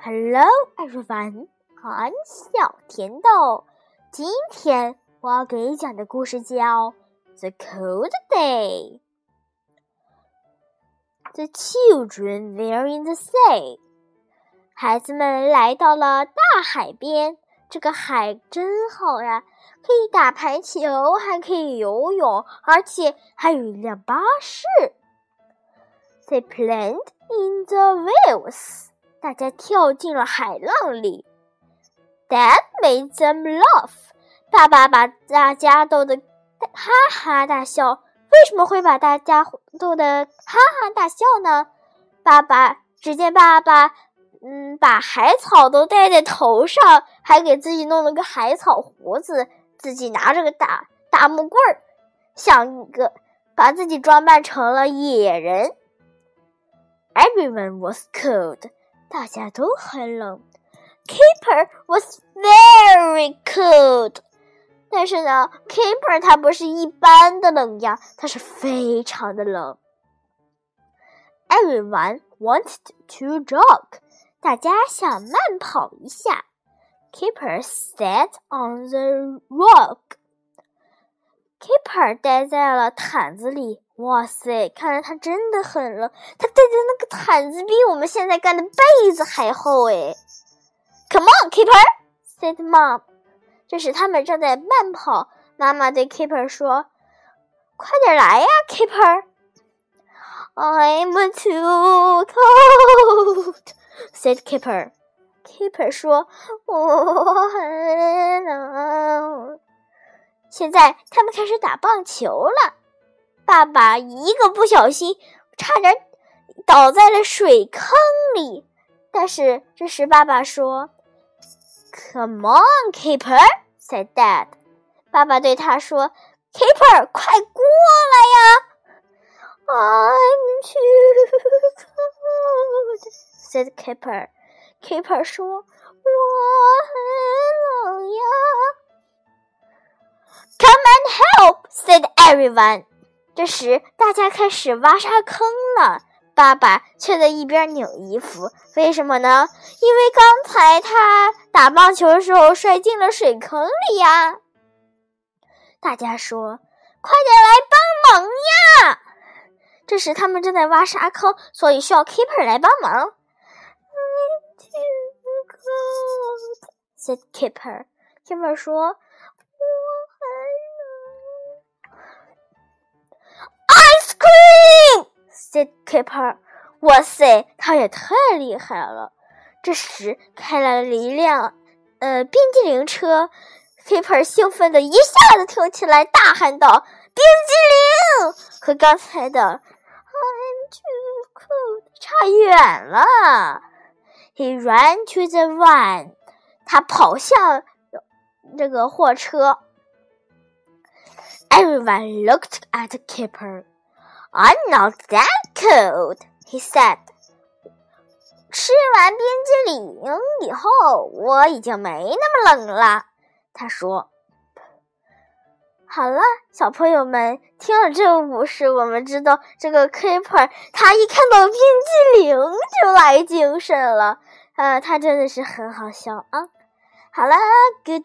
Hello everyone，俺小甜豆。今天我要给你讲的故事叫《The Cold Day》。The children were in the sea。孩子们来到了大海边。这个海真好呀，可以打排球，还可以游泳，而且还有一辆巴士。They played in the waves。大家跳进了海浪里。Dad made them laugh。爸爸把大家逗得哈哈大笑。为什么会把大家逗得哈哈大笑呢？爸爸，只见爸爸，嗯，把海草都戴在头上，还给自己弄了个海草胡子，自己拿着个大大木棍儿，像一个，把自己装扮成了野人。Everyone was cold. 大家都很冷。Keeper was very cold，但是呢，Keeper 他不是一般的冷呀，他是非常的冷。Everyone wanted to jog，大家想慢跑一下。Keeper sat on the rock。 Keeper 待在了毯子里。哇塞，看来他真的很冷。他带的那个毯子比我们现在盖的被子还厚哎。Come on, Keeper," said Mom. 这时他们正在慢跑。妈妈对 Keeper 说：“快点来呀，Keeper." "I'm too cold," said Keeper. Keeper 说：“我很冷。”现在他们开始打棒球了。爸爸一个不小心，差点倒在了水坑里。但是这时爸爸说：“Come on, Keeper,” said Dad。爸爸对他说：“Keeper，快过来呀！”I'm too cold,” said Keeper。Keeper 说：“我很冷呀。” Said everyone. 这时，大家开始挖沙坑了。爸爸却在一边拧衣服，为什么呢？因为刚才他打棒球的时候摔进了水坑里呀。大家说：“快点来帮忙呀！”这时，他们正在挖沙坑，所以需要 Keeper 来帮忙。said Keeper。Keeper 说。Said Keeper，哇塞，他也太厉害了！这时开来了一辆呃冰激凌车，Keeper 兴奋的一下子跳起来，大喊道：“冰激凌！”和刚才的 I'm too cold 差远了。He ran to the van，他跑向这个货车。Everyone looked at Keeper。I'm not that cold," he said. 吃完冰激凌以后，我已经没那么冷了。他说：“好了，小朋友们，听了这个故事，我们知道这个 Keeper 他一看到冰激凌就来精神了。呃，他真的是很好笑啊。好了，Goodbye，”